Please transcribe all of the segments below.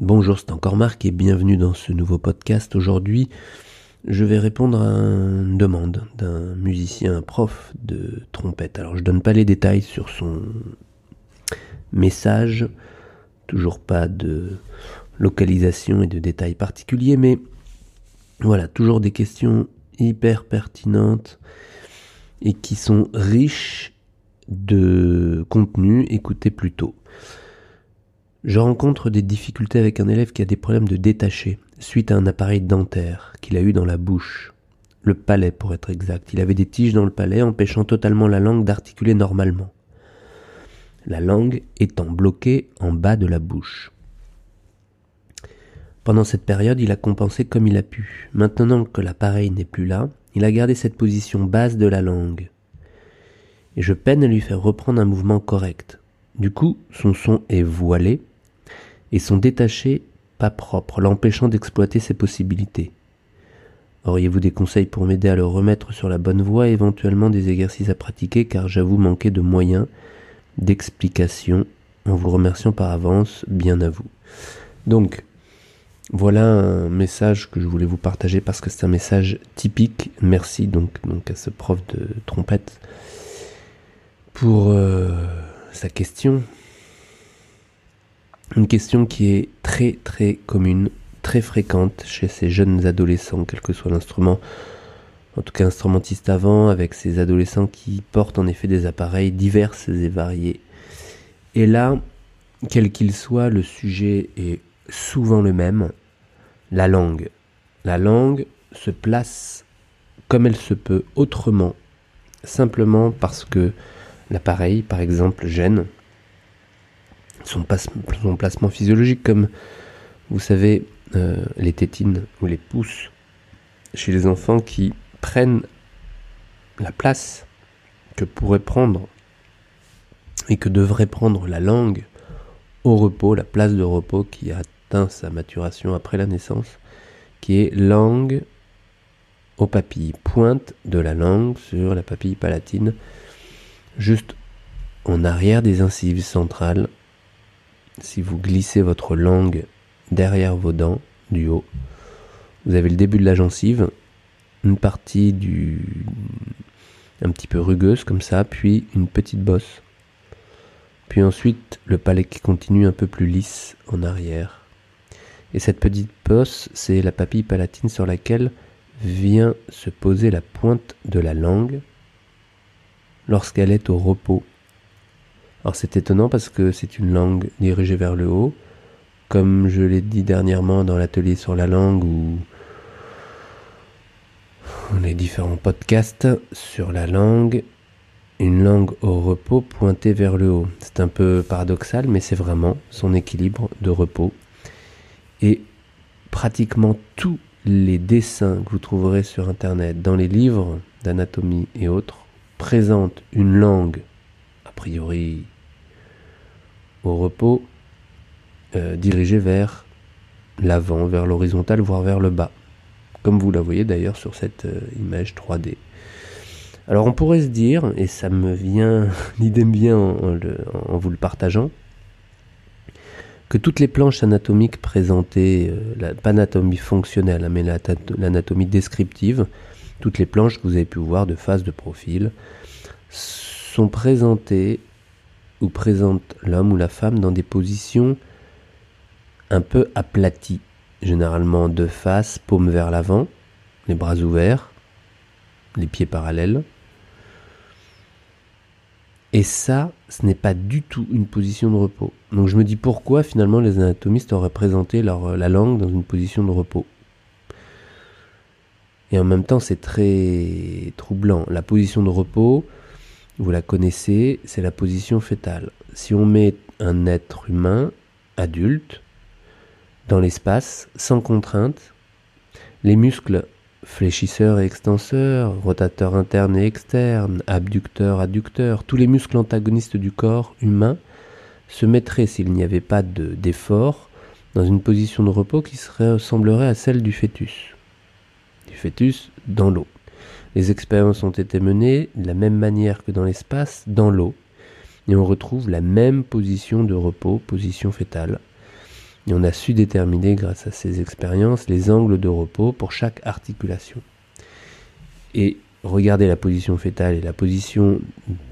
Bonjour, c'est encore Marc et bienvenue dans ce nouveau podcast. Aujourd'hui, je vais répondre à une demande d'un musicien prof de trompette. Alors, je donne pas les détails sur son message, toujours pas de localisation et de détails particuliers, mais voilà, toujours des questions hyper pertinentes et qui sont riches de contenu. Écoutez plutôt. Je rencontre des difficultés avec un élève qui a des problèmes de détaché suite à un appareil dentaire qu'il a eu dans la bouche. Le palais pour être exact. Il avait des tiges dans le palais empêchant totalement la langue d'articuler normalement. La langue étant bloquée en bas de la bouche. Pendant cette période, il a compensé comme il a pu. Maintenant que l'appareil n'est plus là, il a gardé cette position basse de la langue. Et je peine à lui faire reprendre un mouvement correct. Du coup, son son est voilé et son détaché pas propre, l'empêchant d'exploiter ses possibilités. Auriez-vous des conseils pour m'aider à le remettre sur la bonne voie, éventuellement des exercices à pratiquer, car j'avoue manquer de moyens, d'explications, en vous remerciant par avance, bien à vous. Donc, voilà un message que je voulais vous partager parce que c'est un message typique. Merci donc, donc à ce prof de trompette pour euh, sa question une question qui est très très commune, très fréquente chez ces jeunes adolescents, quel que soit l'instrument, en tout cas instrumentiste avant, avec ces adolescents qui portent en effet des appareils divers et variés. Et là, quel qu'il soit, le sujet est souvent le même, la langue. La langue se place comme elle se peut autrement, simplement parce que l'appareil, par exemple, gêne, son, placement physiologique, comme vous savez, euh, les tétines ou les pouces chez les enfants qui prennent la place que pourrait prendre et que devrait prendre la langue au repos, la place de repos qui atteint sa maturation après la naissance, qui est langue aux papilles, pointe de la langue sur la papille palatine, juste en arrière des incisives centrales, si vous glissez votre langue derrière vos dents du haut, vous avez le début de la gencive, une partie du un petit peu rugueuse comme ça, puis une petite bosse. Puis ensuite le palais qui continue un peu plus lisse en arrière. Et cette petite bosse, c'est la papille palatine sur laquelle vient se poser la pointe de la langue lorsqu'elle est au repos alors c'est étonnant parce que c'est une langue dirigée vers le haut, comme je l'ai dit dernièrement dans l'atelier sur la langue ou les différents podcasts sur la langue, une langue au repos pointée vers le haut. C'est un peu paradoxal, mais c'est vraiment son équilibre de repos. Et pratiquement tous les dessins que vous trouverez sur Internet, dans les livres d'anatomie et autres, présentent une langue priori au repos, euh, dirigé vers l'avant, vers l'horizontale, voire vers le bas, comme vous la voyez d'ailleurs sur cette euh, image 3D. Alors on pourrait se dire, et ça me vient, l'idée me en, vous le partageant, que toutes les planches anatomiques présentées, euh, pas l'anatomie fonctionnelle, hein, mais l'anatomie descriptive, toutes les planches que vous avez pu voir de face, de profil, sont présentés ou présentent l'homme ou la femme dans des positions un peu aplaties, généralement de face, paume vers l'avant, les bras ouverts, les pieds parallèles. Et ça, ce n'est pas du tout une position de repos. Donc je me dis pourquoi finalement les anatomistes auraient présenté la langue dans une position de repos. Et en même temps, c'est très troublant. La position de repos, vous la connaissez, c'est la position fétale. Si on met un être humain adulte dans l'espace, sans contrainte, les muscles fléchisseurs et extenseurs, rotateurs internes et externes, abducteurs, adducteurs, tous les muscles antagonistes du corps humain se mettraient, s'il n'y avait pas d'effort, dans une position de repos qui ressemblerait à celle du fœtus. Fœtus dans l'eau. Les expériences ont été menées de la même manière que dans l'espace, dans l'eau, et on retrouve la même position de repos, position fétale. Et on a su déterminer, grâce à ces expériences, les angles de repos pour chaque articulation. Et regarder la position fétale et la position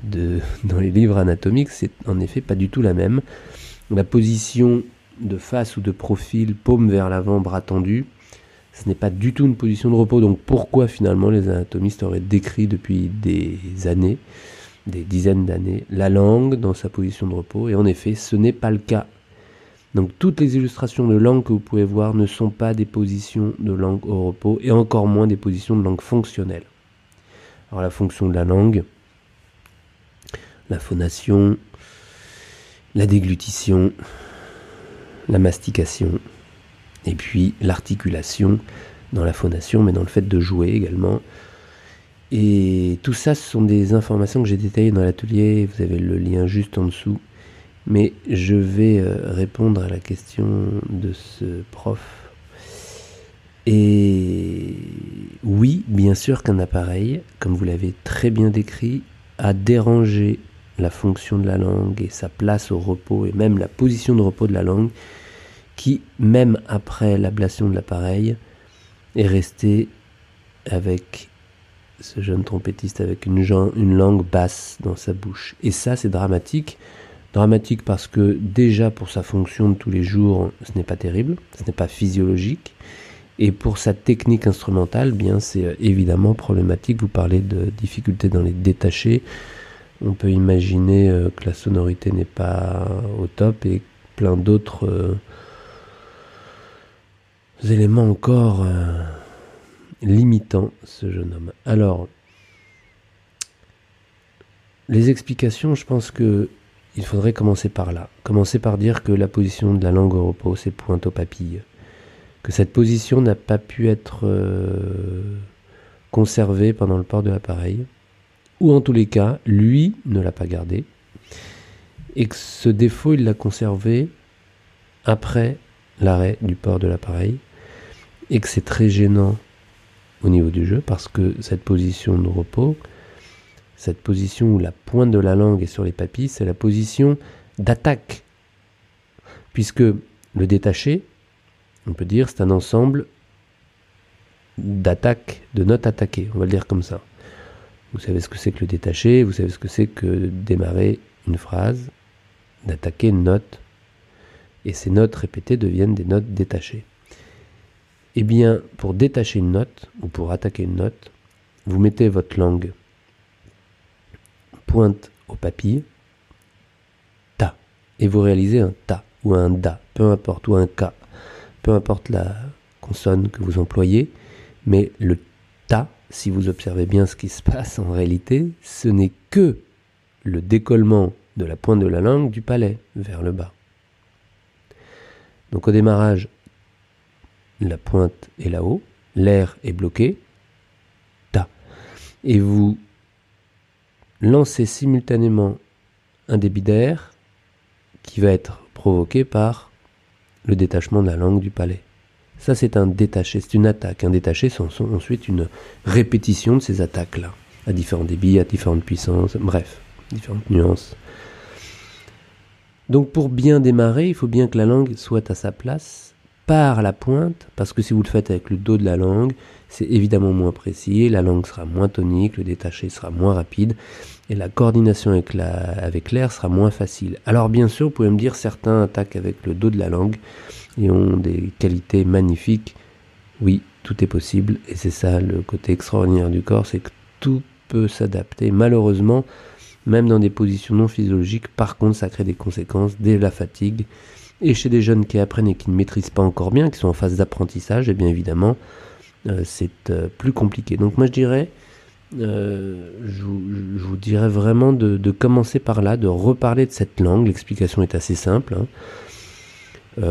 de, dans les livres anatomiques, c'est en effet pas du tout la même. La position de face ou de profil, paume vers l'avant, bras tendus, ce n'est pas du tout une position de repos. Donc pourquoi finalement les anatomistes auraient décrit depuis des années, des dizaines d'années, la langue dans sa position de repos? Et en effet, ce n'est pas le cas. Donc toutes les illustrations de langue que vous pouvez voir ne sont pas des positions de langue au repos et encore moins des positions de langue fonctionnelle. Alors la fonction de la langue, la phonation, la déglutition, la mastication, et puis l'articulation dans la phonation, mais dans le fait de jouer également. Et tout ça, ce sont des informations que j'ai détaillées dans l'atelier, vous avez le lien juste en dessous. Mais je vais euh, répondre à la question de ce prof. Et oui, bien sûr qu'un appareil, comme vous l'avez très bien décrit, a dérangé la fonction de la langue et sa place au repos et même la position de repos de la langue qui, même après l'ablation de l'appareil, est resté avec ce jeune trompettiste avec une, langue basse dans sa bouche. Et ça, c'est dramatique. Dramatique parce que déjà pour sa fonction de tous les jours, ce n'est pas terrible, ce n'est pas physiologique. Et pour sa technique instrumentale, bien c'est euh, évidemment problématique. Vous parlez de difficultés dans les détachés. On peut imaginer euh, que la sonorité n'est pas au top et plein d'autres euh, éléments encore euh, limitants ce jeune homme. Alors, les explications, je pense que il faudrait commencer par là. Commencer par dire que la position de la langue au repos, c'est pointe aux papilles. Que cette position n'a pas pu être euh, conservée pendant le port de l'appareil. Ou en tous les cas, lui ne l'a pas gardée. Et que ce défaut, il l'a conservé après l'arrêt du port de l'appareil et que c'est très gênant au niveau du jeu parce que cette position de repos, cette position où la pointe de la langue est sur les papilles, c'est la position d'attaque. Puisque le détaché, on peut dire, c'est un ensemble d'attaques, de notes attaquées, on va le dire comme ça. Vous savez ce que c'est que le détaché, vous savez ce que c'est que démarrer une phrase, d'attaquer une note, et ces notes répétées deviennent des notes détachées. Eh bien, pour détacher une note, ou pour attaquer une note, vous mettez votre langue pointe au papier, ta, et vous réalisez un ta ou un da, peu importe, ou un ka, peu importe la consonne que vous employez, mais le ta, si vous observez bien ce qui se passe en réalité, ce n'est que le décollement de la pointe de la langue du palais vers le bas. Donc au démarrage, la pointe est là-haut, l'air est bloqué, ta. Et vous lancez simultanément un débit d'air qui va être provoqué par le détachement de la langue du palais. Ça, c'est un détaché, c'est une attaque. Un détaché, c'est ensuite une répétition de ces attaques-là, à différents débits, à différentes puissances, bref, différentes nuances. Donc, pour bien démarrer, il faut bien que la langue soit à sa place par la pointe, parce que si vous le faites avec le dos de la langue, c'est évidemment moins précis, la langue sera moins tonique, le détaché sera moins rapide, et la coordination avec l'air sera moins facile. Alors bien sûr, vous pouvez me dire, certains attaquent avec le dos de la langue et ont des qualités magnifiques. Oui, tout est possible, et c'est ça le côté extraordinaire du corps, c'est que tout peut s'adapter. Malheureusement, même dans des positions non physiologiques, par contre, ça crée des conséquences dès la fatigue et chez des jeunes qui apprennent et qui ne maîtrisent pas encore bien, qui sont en phase d'apprentissage, et eh bien évidemment, euh, c'est euh, plus compliqué. Donc moi je dirais, euh, je, vous, dirais vraiment de, commencer par là, de reparler de cette langue. L'explication est assez simple. Hein.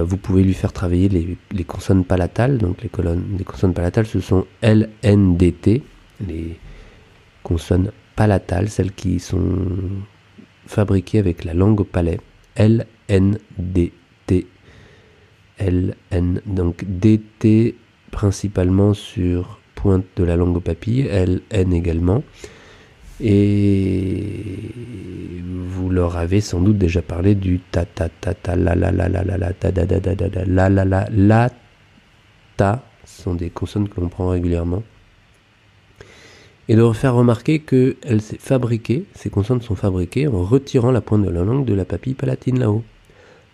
vous pouvez lui faire travailler les, consonnes palatales. Donc les, colonnes, les consonnes palatales, ce sont L, N, D, T. Les consonnes palatales, celles qui sont fabriquées avec la langue au palais. L, N, D, T, L, N. Donc DT principalement sur pointe de la langue au papille, L, N également. Et vous leur avez sans doute déjà parlé du ta ta ta ta la la la la la la ta da da da da la la la la ta sont des consonnes que l'on prend régulièrement. Et de refaire remarquer qu'elle s'est fabriquée, ces consonnes sont fabriquées en retirant la pointe de la langue de la papille palatine là-haut.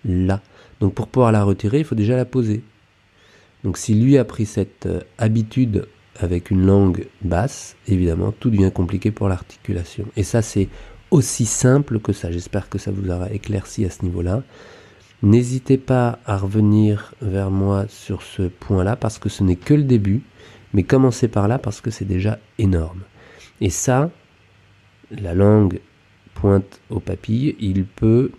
Là. Donc pour pouvoir la retirer, il faut déjà la poser. Donc si lui a pris cette habitude avec une langue basse, évidemment, tout devient compliqué pour l'articulation. Et ça, c'est aussi simple que ça. J'espère que ça vous aura éclairci à ce niveau-là. N'hésitez pas à revenir vers moi sur ce point-là parce que ce n'est que le début, mais commencez par là parce que c'est déjà énorme. Et ça, la langue pointe au papilles, il peut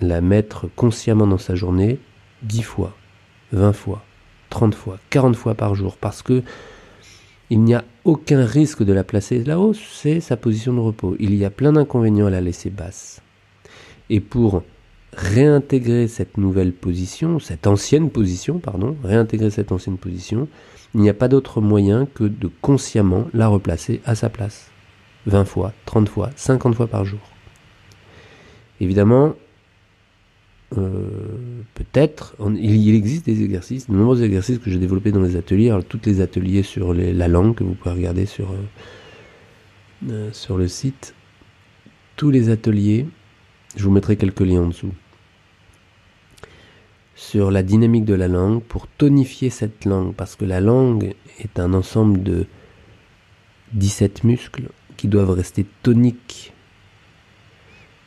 la mettre consciemment dans sa journée 10 fois, 20 fois, 30 fois, 40 fois par jour parce que il n'y a aucun risque de la placer là-haut, c'est sa position de repos. Il y a plein d'inconvénients à la laisser basse. Et pour réintégrer cette nouvelle position, cette ancienne position, pardon, réintégrer cette ancienne position, il n'y a pas d'autre moyen que de consciemment la replacer à sa place. 20 fois, 30 fois, 50 fois par jour. Évidemment, euh, peut-être, il, existe des exercices, de nombreux exercices que j'ai développés dans les ateliers, alors tous les ateliers sur la langue que vous pouvez regarder sur, euh, euh, sur le site, tous les ateliers, je vous mettrai quelques liens en dessous, sur la dynamique de la langue pour tonifier cette langue, parce que la langue est un ensemble de 17 muscles qui doivent rester toniques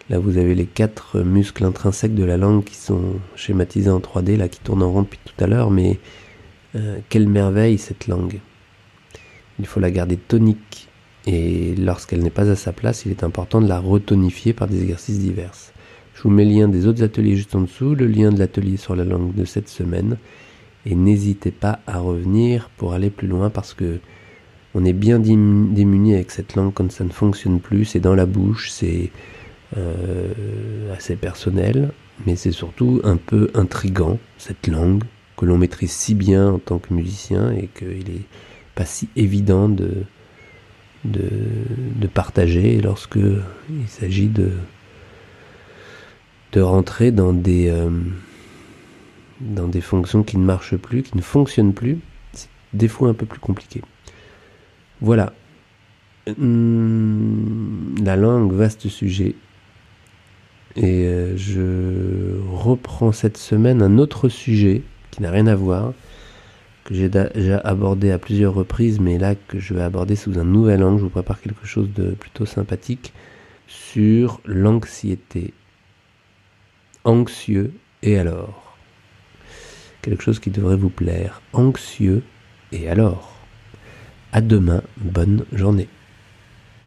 Là, vous avez les quatre muscles intrinsèques de la langue qui sont schématisés en 3D, là, qui tournent en rond depuis tout à l'heure, mais euh, quelle merveille cette langue. Il faut la garder tonique, et lorsqu'elle n'est pas à sa place, il est important de la retonifier par des exercices divers. Je vous mets le lien des autres ateliers juste en dessous, le lien de l'atelier sur la langue de cette semaine, et n'hésitez pas à revenir pour aller plus loin parce que on est bien démuni avec cette langue quand ça ne fonctionne plus, c'est dans la bouche, c'est euh, assez personnel, mais c'est surtout un peu intrigant, cette langue que l'on maîtrise si bien en tant que musicien et qu'il n'est pas si évident de, de, partager lorsque il s'agit de, de rentrer dans des, euh, dans des fonctions qui ne marchent plus, qui ne fonctionnent plus. C'est des fois un peu plus compliqué. Voilà. Hum, la langue, vaste sujet. Et euh, je reprends cette semaine un autre sujet qui n'a rien à voir, que j'ai déjà abordé à plusieurs reprises, mais là que je vais aborder sous un nouvel angle. Je vous prépare quelque chose de plutôt sympathique sur l'anxiété. Anxieux et alors Quelque chose qui devrait vous plaire. Anxieux et alors À demain, bonne journée.